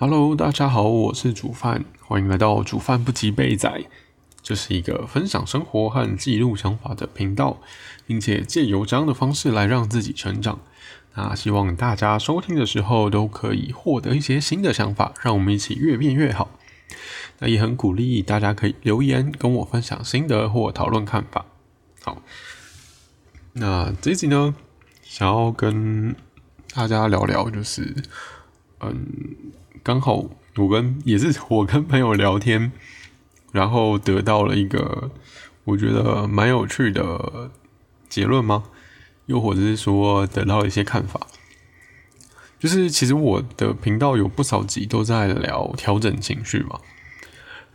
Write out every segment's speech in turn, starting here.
Hello，大家好，我是煮饭，欢迎来到煮饭不及备仔。这是一个分享生活和记录想法的频道，并且借由这样的方式来让自己成长。那希望大家收听的时候都可以获得一些新的想法，让我们一起越变越好。那也很鼓励大家可以留言跟我分享心得或讨论看法。好，那这集呢，想要跟大家聊聊，就是嗯，刚好我跟也是我跟朋友聊天，然后得到了一个我觉得蛮有趣的结论吗？又或者是说得到一些看法？就是其实我的频道有不少集都在聊调整情绪嘛。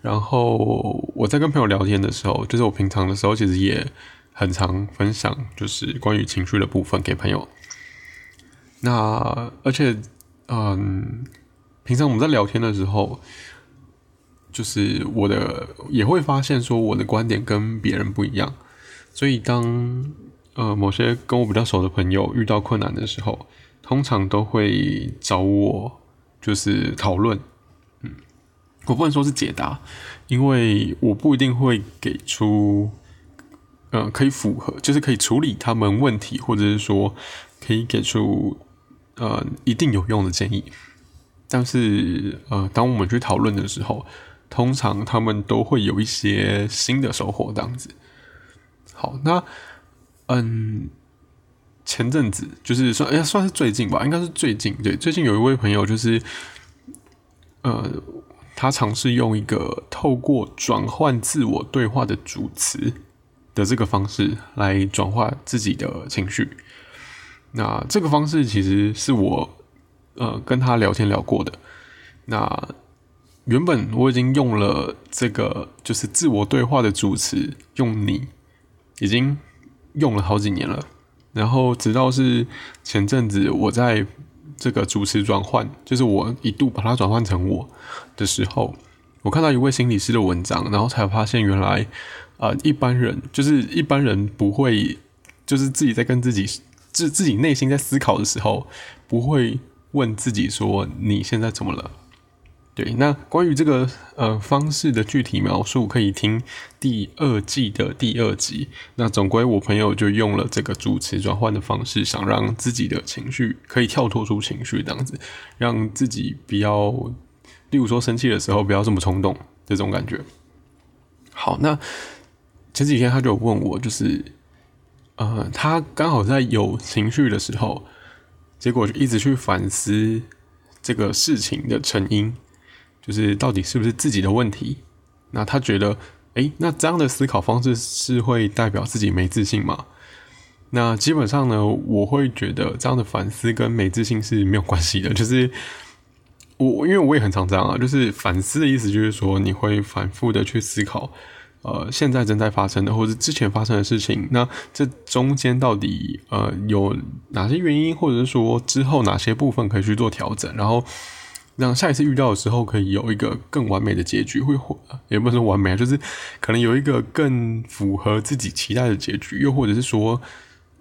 然后我在跟朋友聊天的时候，就是我平常的时候，其实也很常分享，就是关于情绪的部分给朋友。那而且，嗯，平常我们在聊天的时候，就是我的也会发现说我的观点跟别人不一样。所以当呃某些跟我比较熟的朋友遇到困难的时候，通常都会找我，就是讨论。嗯我不能说是解答，因为我不一定会给出，呃，可以符合，就是可以处理他们问题，或者是说可以给出呃一定有用的建议。但是呃，当我们去讨论的时候，通常他们都会有一些新的收获，这样子。好，那嗯，前阵子就是算哎算是最近吧，应该是最近对，最近有一位朋友就是呃。他尝试用一个透过转换自我对话的主词的这个方式来转化自己的情绪。那这个方式其实是我呃跟他聊天聊过的。那原本我已经用了这个就是自我对话的主持用你，已经用了好几年了。然后直到是前阵子我在。这个主持转换，就是我一度把它转换成我的时候，我看到一位心理师的文章，然后才发现原来，呃，一般人就是一般人不会，就是自己在跟自己自自己内心在思考的时候，不会问自己说你现在怎么了。对，那关于这个呃方式的具体描述，可以听第二季的第二集。那总归我朋友就用了这个主词转换的方式，想让自己的情绪可以跳脱出情绪，这样子，让自己不要，例如说生气的时候不要这么冲动，这种感觉。好，那前几天他就问我，就是呃，他刚好在有情绪的时候，结果就一直去反思这个事情的成因。就是到底是不是自己的问题？那他觉得，诶，那这样的思考方式是会代表自己没自信吗？那基本上呢，我会觉得这样的反思跟没自信是没有关系的。就是我，因为我也很常这样啊。就是反思的意思，就是说你会反复的去思考，呃，现在正在发生的，或者之前发生的事情。那这中间到底呃有哪些原因，或者是说之后哪些部分可以去做调整，然后。让下一次遇到的时候可以有一个更完美的结局，会也不是完美，就是可能有一个更符合自己期待的结局，又或者是说，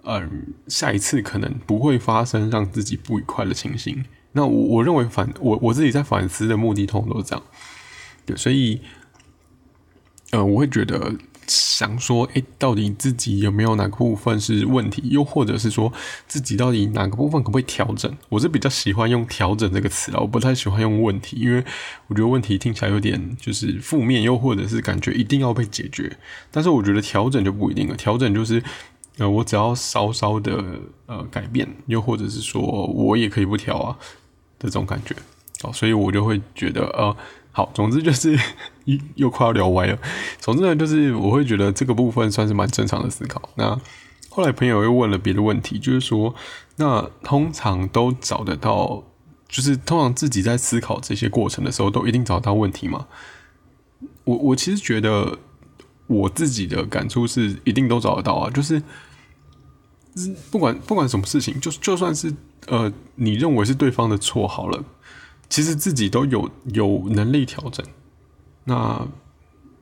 嗯，下一次可能不会发生让自己不愉快的情形。那我我认为反我我自己在反思的目的通常都是这样，对，所以，呃，我会觉得。想说，诶，到底自己有没有哪个部分是问题？又或者是说，自己到底哪个部分可不可以调整？我是比较喜欢用“调整”这个词啦，我不太喜欢用“问题”，因为我觉得问题听起来有点就是负面，又或者是感觉一定要被解决。但是我觉得调整就不一定了，调整就是呃，我只要稍稍的呃改变，又或者是说我也可以不调啊这种感觉。哦，所以我就会觉得呃。好，总之就是 一又快要聊歪了。总之呢，就是我会觉得这个部分算是蛮正常的思考。那后来朋友又问了别的问题，就是说，那通常都找得到，就是通常自己在思考这些过程的时候，都一定找到问题吗？我我其实觉得我自己的感触是，一定都找得到啊。就是不管不管什么事情，就就算是呃，你认为是对方的错，好了。其实自己都有有能力调整，那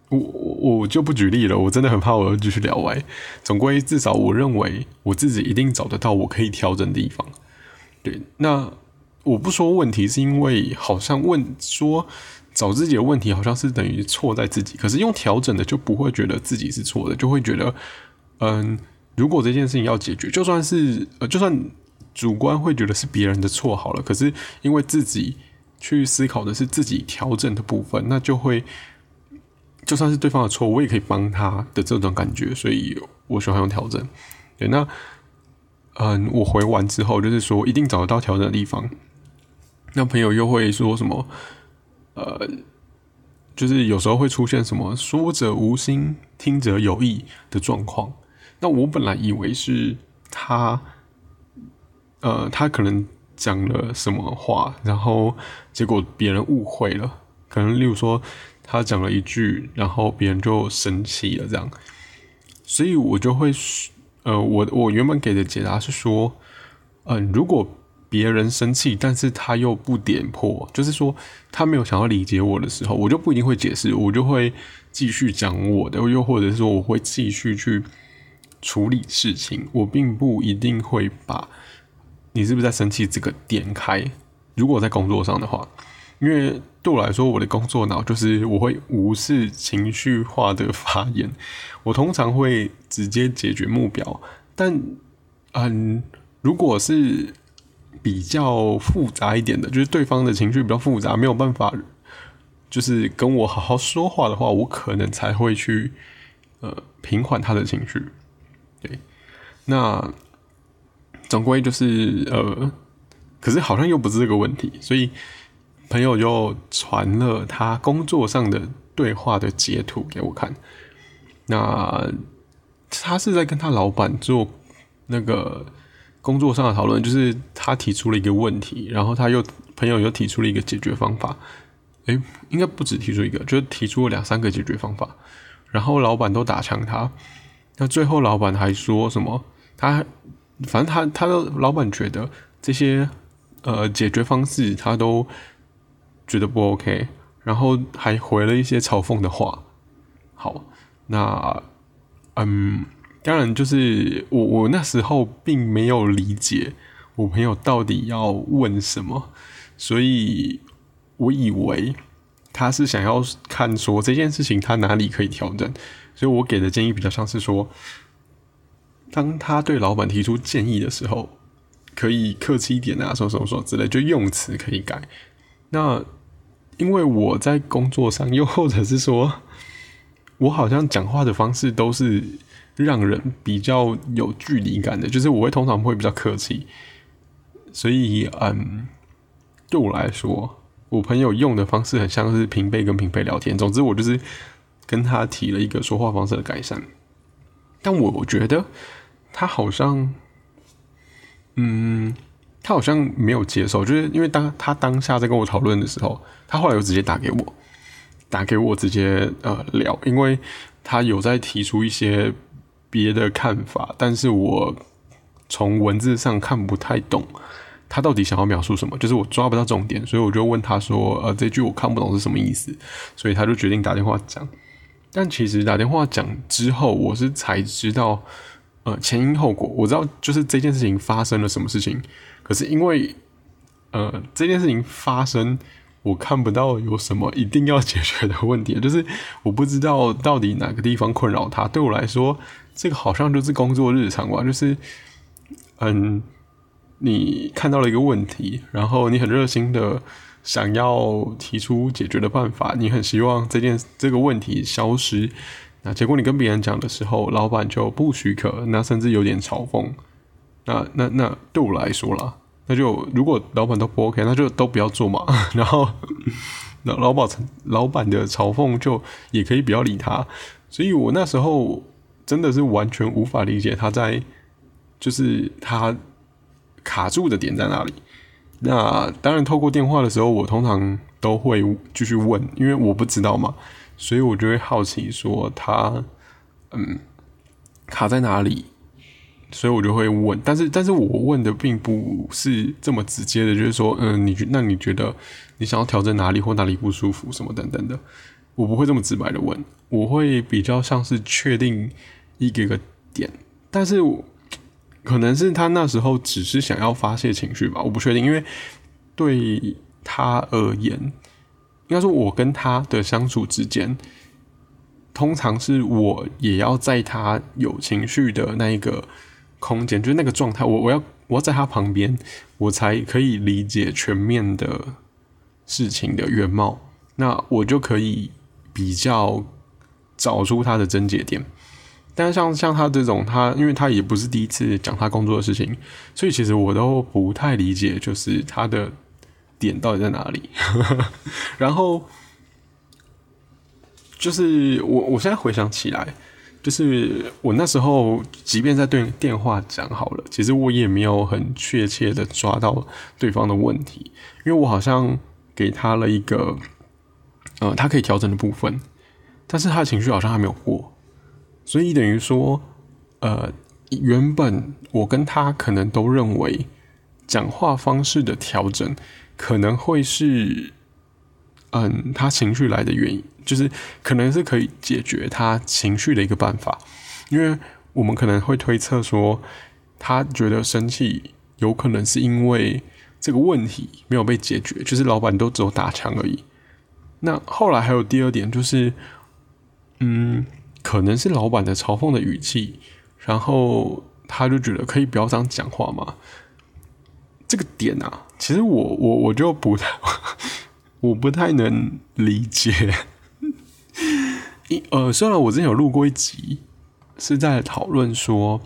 我我就不举例了，我真的很怕我要继续聊歪。总归至少我认为我自己一定找得到我可以调整的地方。对，那我不说问题，是因为好像问说找自己的问题，好像是等于错在自己。可是用调整的就不会觉得自己是错的，就会觉得，嗯，如果这件事情要解决，就算是呃，就算主观会觉得是别人的错好了，可是因为自己去思考的是自己调整的部分，那就会就算是对方的错，我也可以帮他的这种感觉，所以我喜欢用调整。对，那嗯，我回完之后，就是说一定找得到调整的地方。那朋友又会说什么？呃，就是有时候会出现什么“说者无心，听者有意”的状况。那我本来以为是他，呃，他可能讲了什么话，然后结果别人误会了。可能例如说，他讲了一句，然后别人就生气了，这样。所以我就会，呃，我我原本给的解答是说，嗯，如果。别人生气，但是他又不点破，就是说他没有想要理解我的时候，我就不一定会解释，我就会继续讲我的，又或者是说我会继续去处理事情，我并不一定会把你是不是在生气这个点开。如果在工作上的话，因为对我来说，我的工作脑就是我会无视情绪化的发言，我通常会直接解决目标，但嗯，如果是。比较复杂一点的，就是对方的情绪比较复杂，没有办法，就是跟我好好说话的话，我可能才会去呃平缓他的情绪。对，那总归就是呃，可是好像又不是这个问题，所以朋友就传了他工作上的对话的截图给我看。那他是在跟他老板做那个。工作上的讨论就是他提出了一个问题，然后他又朋友又提出了一个解决方法。诶，应该不止提出一个，就是提出了两三个解决方法。然后老板都打枪他，那最后老板还说什么？他反正他他的老板觉得这些呃解决方式他都觉得不 OK，然后还回了一些嘲讽的话。好，那嗯。当然，就是我我那时候并没有理解我朋友到底要问什么，所以我以为他是想要看说这件事情他哪里可以调整，所以我给的建议比较像是说，当他对老板提出建议的时候，可以客气一点啊，什么什么什么之类，就用词可以改。那因为我在工作上，又或者是说我好像讲话的方式都是。让人比较有距离感的，就是我会通常会比较客气，所以嗯，对我来说，我朋友用的方式很像是平辈跟平辈聊天。总之，我就是跟他提了一个说话方式的改善，但我我觉得他好像，嗯，他好像没有接受，就是因为当他当下在跟我讨论的时候，他后来又直接打给我，打给我直接呃聊，因为他有在提出一些。别的看法，但是我从文字上看不太懂他到底想要描述什么，就是我抓不到重点，所以我就问他说：“呃，这句我看不懂是什么意思？”所以他就决定打电话讲。但其实打电话讲之后，我是才知道呃前因后果，我知道就是这件事情发生了什么事情。可是因为呃这件事情发生。我看不到有什么一定要解决的问题，就是我不知道到底哪个地方困扰他。对我来说，这个好像就是工作日常吧，就是，嗯，你看到了一个问题，然后你很热心的想要提出解决的办法，你很希望这件这个问题消失，那结果你跟别人讲的时候，老板就不许可，那甚至有点嘲讽，那那那对我来说啦。那就如果老板都不 OK，那就都不要做嘛。然后，老老板老板的嘲讽就也可以不要理他。所以我那时候真的是完全无法理解他在，就是他卡住的点在哪里。那当然，透过电话的时候，我通常都会继续问，因为我不知道嘛，所以我就会好奇说他嗯卡在哪里。所以我就会问，但是但是我问的并不是这么直接的，就是说，嗯，你那你觉得你想要调整哪里或哪里不舒服什么等等的，我不会这么直白的问，我会比较像是确定一个个点，但是可能是他那时候只是想要发泄情绪吧，我不确定，因为对他而言，应该说我跟他的相处之间，通常是我也要在他有情绪的那一个空间，就是那个状态，我我要我要在他旁边，我才可以理解全面的事情的原貌，那我就可以比较找出他的症结点。但像像他这种，他因为他也不是第一次讲他工作的事情，所以其实我都不太理解，就是他的点到底在哪里。然后就是我我现在回想起来，就是我那时候即便在对电话讲好了，其实我也没有很确切的抓到对方的问题，因为我好像给他了一个呃他可以调整的部分，但是他的情绪好像还没有过。所以等于说，呃，原本我跟他可能都认为讲话方式的调整可能会是，嗯，他情绪来的原因，就是可能是可以解决他情绪的一个办法，因为我们可能会推测说，他觉得生气有可能是因为这个问题没有被解决，就是老板都只有打枪而已。那后来还有第二点就是，嗯。可能是老板的嘲讽的语气，然后他就觉得可以不要这样讲话嘛。这个点啊，其实我我我就不太，我不太能理解。一呃，虽然我之前有录过一集，是在讨论说，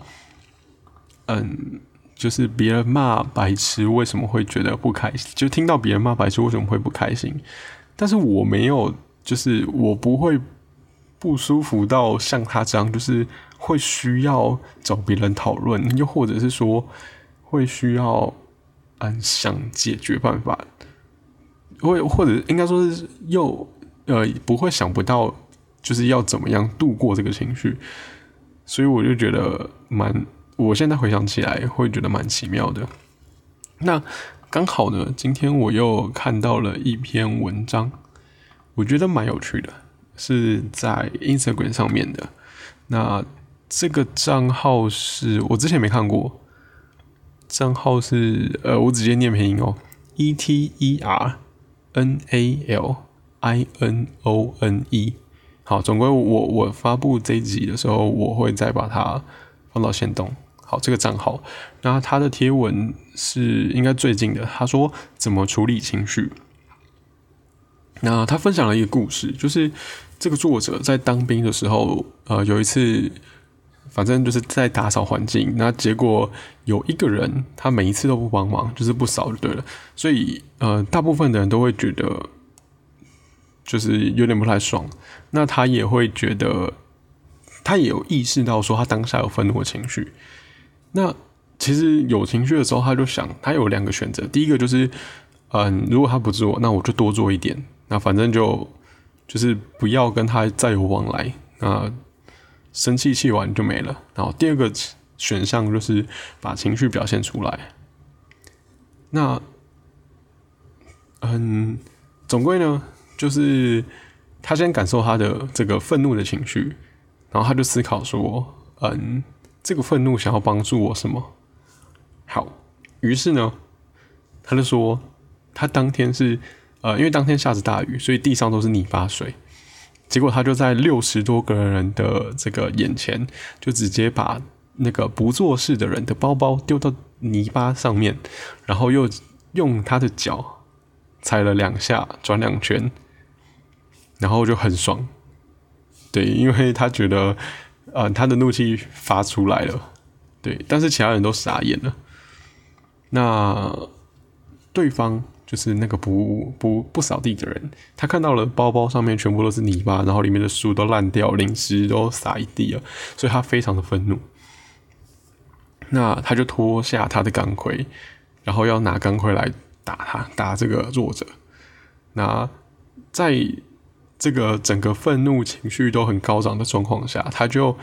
嗯，就是别人骂白痴为什么会觉得不开心，就听到别人骂白痴为什么会不开心，但是我没有，就是我不会。不舒服到像他这样，就是会需要找别人讨论，又或者是说会需要嗯想解决办法，或或者应该说是又呃不会想不到就是要怎么样度过这个情绪，所以我就觉得蛮，我现在回想起来会觉得蛮奇妙的。那刚好呢，今天我又看到了一篇文章，我觉得蛮有趣的。是在 Instagram 上面的，那这个账号是我之前没看过，账号是呃，我直接念拼音哦，E T E R N A L I N O N E。好，总归我我发布这一集的时候，我会再把它放到线动。好，这个账号，那他的贴文是应该最近的，他说怎么处理情绪。那他分享了一个故事，就是这个作者在当兵的时候，呃，有一次，反正就是在打扫环境，那结果有一个人，他每一次都不帮忙，就是不扫就对了，所以呃，大部分的人都会觉得就是有点不太爽。那他也会觉得，他也有意识到说他当下有愤怒的情绪。那其实有情绪的时候，他就想，他有两个选择，第一个就是，嗯，如果他不做，那我就多做一点。那反正就就是不要跟他再有往来，那生气气完就没了。然后第二个选项就是把情绪表现出来。那嗯，总归呢，就是他先感受他的这个愤怒的情绪，然后他就思考说，嗯，这个愤怒想要帮助我什么？好，于是呢，他就说他当天是。呃，因为当天下着大雨，所以地上都是泥巴水。结果他就在六十多个人的这个眼前，就直接把那个不做事的人的包包丢到泥巴上面，然后又用他的脚踩了两下，转两圈，然后就很爽。对，因为他觉得，呃，他的怒气发出来了。对，但是其他人都傻眼了。那对方。就是那个不不不扫地的人，他看到了包包上面全部都是泥巴，然后里面的书都烂掉，零食都撒一地了，所以他非常的愤怒。那他就脱下他的钢盔，然后要拿钢盔来打他，打这个作者。那在这个整个愤怒情绪都很高涨的状况下，他就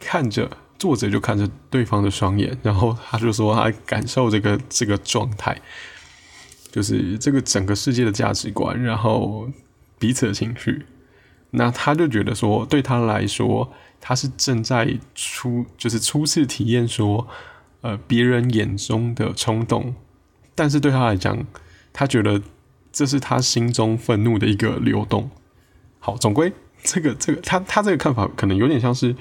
看着作者，就看着对方的双眼，然后他就说他感受这个这个状态。就是这个整个世界的价值观，然后彼此的情绪，那他就觉得说，对他来说，他是正在初，就是初次体验说，呃，别人眼中的冲动，但是对他来讲，他觉得这是他心中愤怒的一个流动。好，总归这个这个他他这个看法可能有点像是，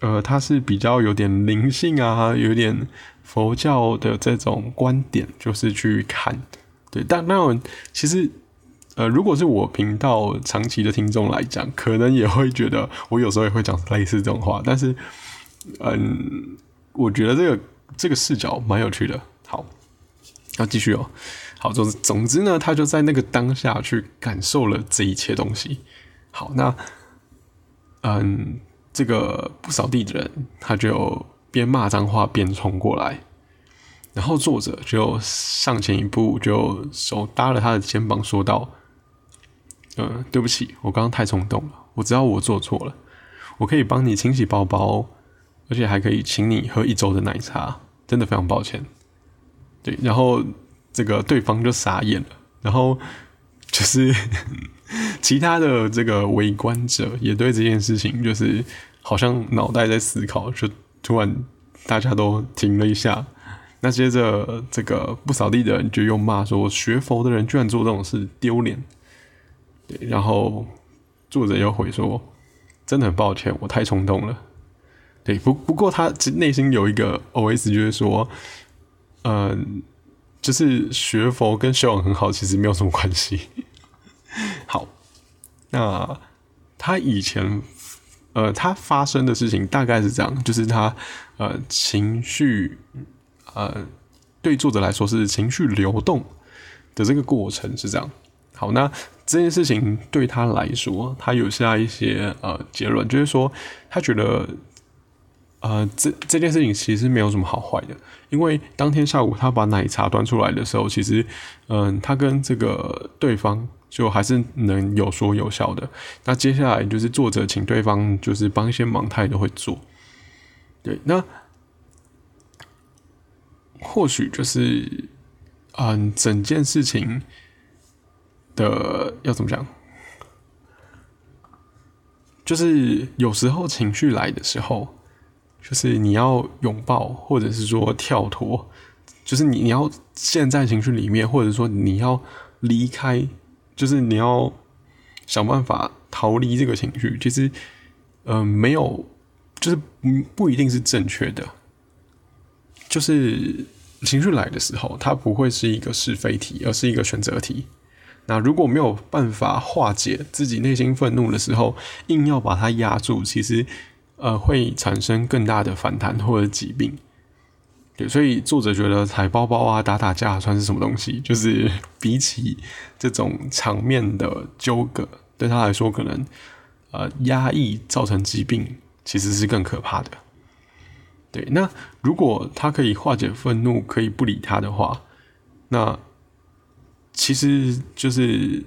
呃，他是比较有点灵性啊，有点佛教的这种观点，就是去看。但那其实。呃，如果是我频道长期的听众来讲，可能也会觉得我有时候也会讲类似这种话，但是，嗯，我觉得这个这个视角蛮有趣的。好，要继续哦。好，总总之呢，他就在那个当下去感受了这一切东西。好，那，嗯，这个不扫地的人，他就边骂脏话边冲过来，然后作者就上前一步，就手搭了他的肩膀，说道。嗯，对不起，我刚刚太冲动了。我知道我做错了，我可以帮你清洗包包，而且还可以请你喝一周的奶茶。真的非常抱歉。对，然后这个对方就傻眼了，然后就是 其他的这个围观者也对这件事情就是好像脑袋在思考，就突然大家都停了一下。那接着这个不扫地的人就又骂说：“学佛的人居然做这种事，丢脸。”对，然后作者又回说：“真的很抱歉，我太冲动了。”对，不不过他内心有一个 O.S. 就是说，嗯，就是学佛跟修养很好，其实没有什么关系。好，那他以前呃，他发生的事情大概是这样，就是他呃情绪呃，对作者来说是情绪流动的这个过程是这样。好，那这件事情对他来说，他有下一些呃结论，就是说他觉得，呃，这这件事情其实没有什么好坏的，因为当天下午他把奶茶端出来的时候，其实，嗯，他跟这个对方就还是能有说有笑的。那接下来就是作者请对方就是帮一些忙，他也都会做。对，那或许就是，嗯，整件事情。的要怎么讲？就是有时候情绪来的时候，就是你要拥抱，或者是说跳脱，就是你你要陷在情绪里面，或者说你要离开，就是你要想办法逃离这个情绪。其实，嗯，没有，就是不不一定是正确的。就是情绪来的时候，它不会是一个是非题，而是一个选择题。那如果没有办法化解自己内心愤怒的时候，硬要把它压住，其实呃会产生更大的反弹或者疾病。对，所以作者觉得踩包包啊、打打架算是什么东西？就是比起这种场面的纠葛，对他来说，可能呃压抑造成疾病其实是更可怕的。对，那如果他可以化解愤怒，可以不理他的话，那。其实就是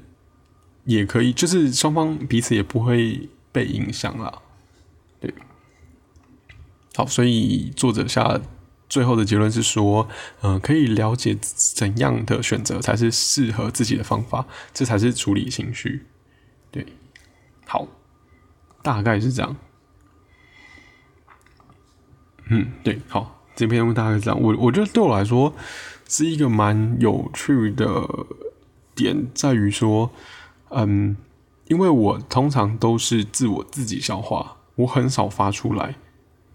也可以，就是双方彼此也不会被影响了，对。好，所以作者下最后的结论是说，嗯，可以了解怎样的选择才是适合自己的方法，这才是处理情绪。对，好，大概是这样。嗯，对，好，这篇文大概是这样。我我觉得对我来说。是一个蛮有趣的点，在于说，嗯，因为我通常都是自我自己消化，我很少发出来。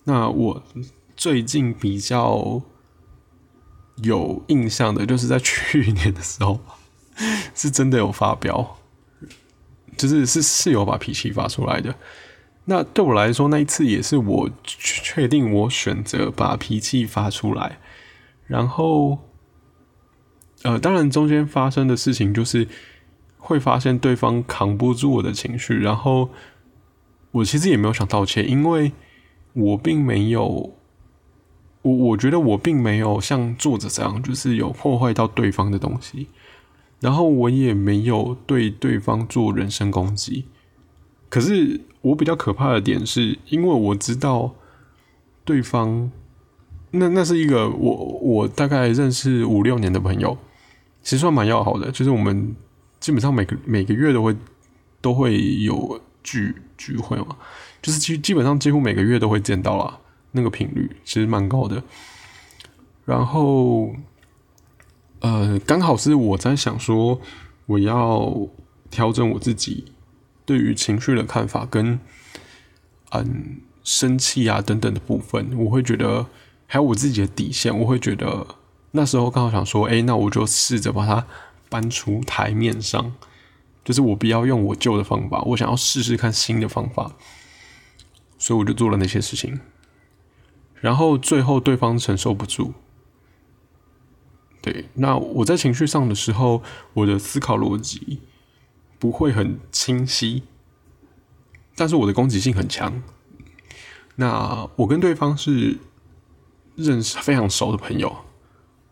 那我最近比较有印象的，就是在去年的时候，是真的有发飙，就是是是有把脾气发出来的。那对我来说，那一次也是我确定我选择把脾气发出来，然后。呃，当然，中间发生的事情就是会发现对方扛不住我的情绪，然后我其实也没有想道歉，因为我并没有，我我觉得我并没有像作者这样，就是有破坏到对方的东西，然后我也没有对对方做人身攻击。可是我比较可怕的点是，因为我知道对方，那那是一个我我大概认识五六年的朋友。其实算蛮要好的，就是我们基本上每个每个月都会都会有聚聚会嘛，就是基基本上几乎每个月都会见到啦，那个频率其实蛮高的。然后，呃，刚好是我在想说，我要调整我自己对于情绪的看法，跟嗯生气啊等等的部分，我会觉得还有我自己的底线，我会觉得那时候刚好想说，哎，那我就试着把它搬出台面上，就是我不要用我旧的方法，我想要试试看新的方法，所以我就做了那些事情，然后最后对方承受不住。对，那我在情绪上的时候，我的思考逻辑不会很清晰，但是我的攻击性很强。那我跟对方是认识非常熟的朋友，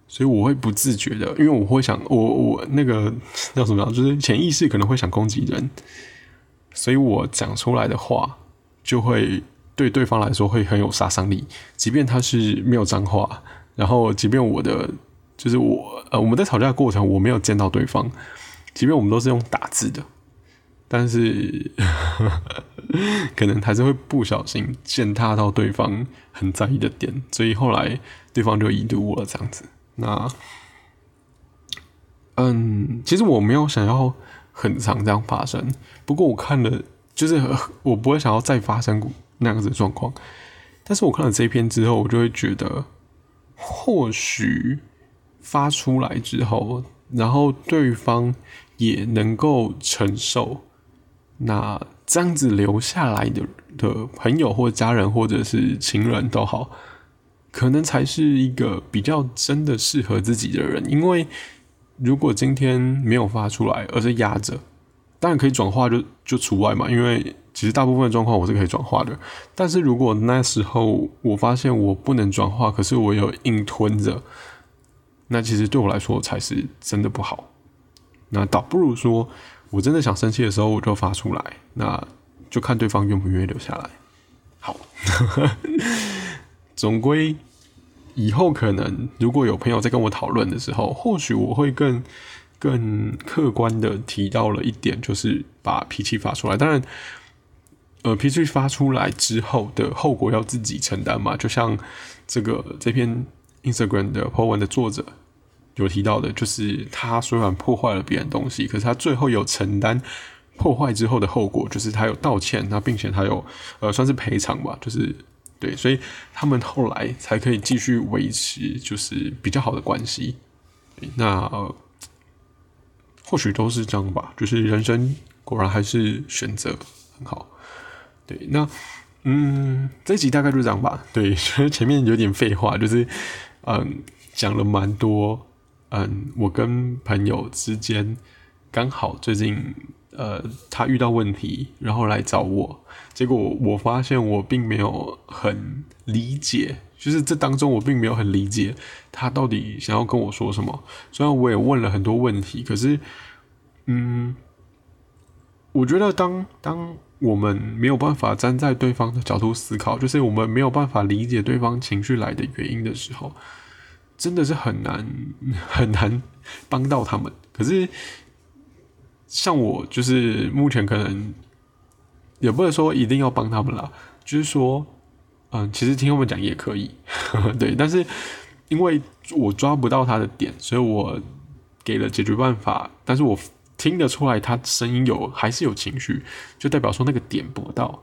所以我会不自觉的，因为我会想，我我那个 叫什么就是潜意识可能会想攻击人，所以我讲出来的话就会对对方来说会很有杀伤力，即便他是没有脏话，然后即便我的。就是我呃，我们在吵架的过程，我没有见到对方，即便我们都是用打字的，但是 可能还是会不小心践踏到对方很在意的点，所以后来对方就已读我了这样子。那嗯，其实我没有想要很长这样发生，不过我看了，就是我不会想要再发生那样子的状况。但是我看了这一篇之后，我就会觉得或许。发出来之后，然后对方也能够承受，那这样子留下来的的朋友或家人或者是情人都好，可能才是一个比较真的适合自己的人。因为如果今天没有发出来，而是压着，当然可以转化，就就除外嘛。因为其实大部分的状况我是可以转化的，但是如果那时候我发现我不能转化，可是我有硬吞着。那其实对我来说才是真的不好。那倒不如说，我真的想生气的时候，我就发出来。那就看对方愿不愿意留下来。好，总归以后可能如果有朋友在跟我讨论的时候，或许我会更更客观的提到了一点，就是把脾气发出来。当然，呃，脾气发出来之后的后果要自己承担嘛。就像这个这篇。Instagram 的 po 文的作者有提到的，就是他虽然破坏了别人东西，可是他最后有承担破坏之后的后果，就是他有道歉，那并且他有呃算是赔偿吧，就是对，所以他们后来才可以继续维持就是比较好的关系。那或许都是这样吧，就是人生果然还是选择很好。对，那嗯这集大概就这样吧。对，前面有点废话，就是。嗯，讲了蛮多。嗯，我跟朋友之间刚好最近，呃，他遇到问题，然后来找我。结果我发现我并没有很理解，就是这当中我并没有很理解他到底想要跟我说什么。虽然我也问了很多问题，可是，嗯，我觉得当当我们没有办法站在对方的角度思考，就是我们没有办法理解对方情绪来的原因的时候。真的是很难 很难帮到他们。可是像我，就是目前可能也不能说一定要帮他们啦，就是说，嗯，其实听他们讲也可以，对。但是因为我抓不到他的点，所以我给了解决办法。但是我听得出来他声音有还是有情绪，就代表说那个点不到。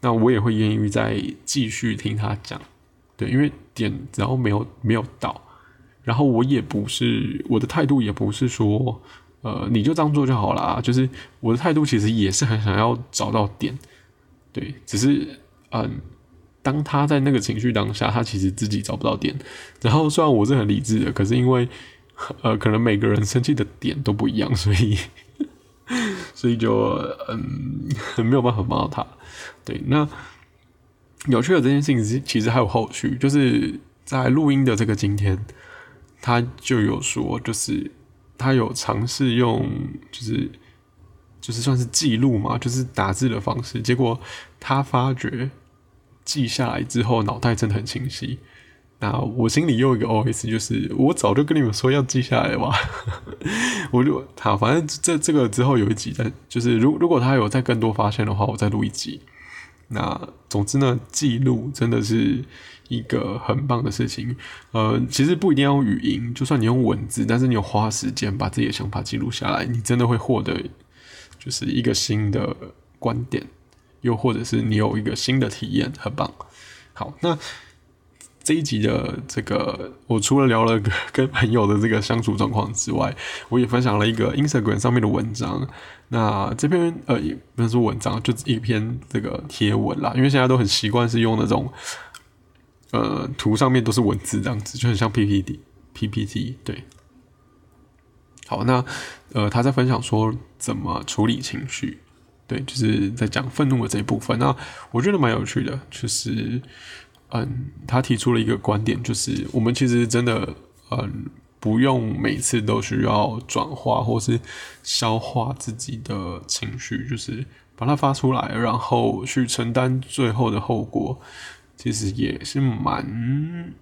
那我也会愿意再继续听他讲，对，因为点然后没有没有到。然后我也不是我的态度，也不是说，呃，你就这样做就好了。就是我的态度其实也是很想要找到点，对，只是嗯，当他在那个情绪当下，他其实自己找不到点。然后虽然我是很理智的，可是因为呃，可能每个人生气的点都不一样，所以 所以就嗯，没有办法帮到他。对，那有趣的这件事情其实还有后续，就是在录音的这个今天。他就有说，就是他有尝试用，就是就是算是记录嘛，就是打字的方式。结果他发觉记下来之后，脑袋真的很清晰。那我心里又一个 OS，就是我早就跟你们说要记下来吧。我就他反正这这个之后有一集，在就是如如果他有再更多发现的话，我再录一集。那总之呢，记录真的是一个很棒的事情。呃，其实不一定要用语音，就算你用文字，但是你有花时间把自己的想法记录下来，你真的会获得就是一个新的观点，又或者是你有一个新的体验，很棒。好，那。这一集的这个，我除了聊了跟朋友的这个相处状况之外，我也分享了一个 Instagram 上面的文章。那这篇呃，也不能说文章，就一篇这个贴文啦。因为现在都很习惯是用那种呃图上面都是文字这样子，就很像 PPT PPT。对，好，那呃他在分享说怎么处理情绪，对，就是在讲愤怒的这一部分。那我觉得蛮有趣的，就是。嗯，他提出了一个观点，就是我们其实真的，嗯，不用每次都需要转化或是消化自己的情绪，就是把它发出来，然后去承担最后的后果，其实也是蛮，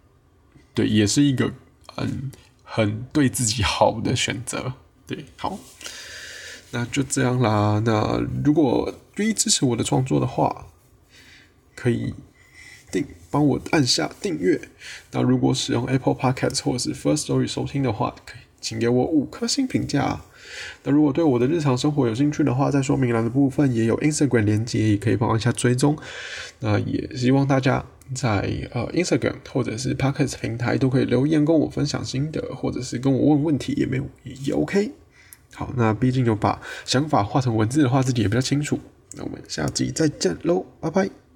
对，也是一个嗯很对自己好的选择。对，好，那就这样啦。那如果愿意支持我的创作的话，可以。订帮我按下订阅。那如果使用 Apple Podcast 或者是 First Story 收听的话，可以请给我五颗星评价。那如果对我的日常生活有兴趣的话，在说明栏的部分也有 Instagram 连接，也可以帮我一下追踪。那也希望大家在呃 Instagram 或者是 Podcast 平台都可以留言跟我分享心得，或者是跟我问问题也没有也 OK。好，那毕竟有把想法画成文字的话，自己也比较清楚。那我们下集再见喽，拜拜。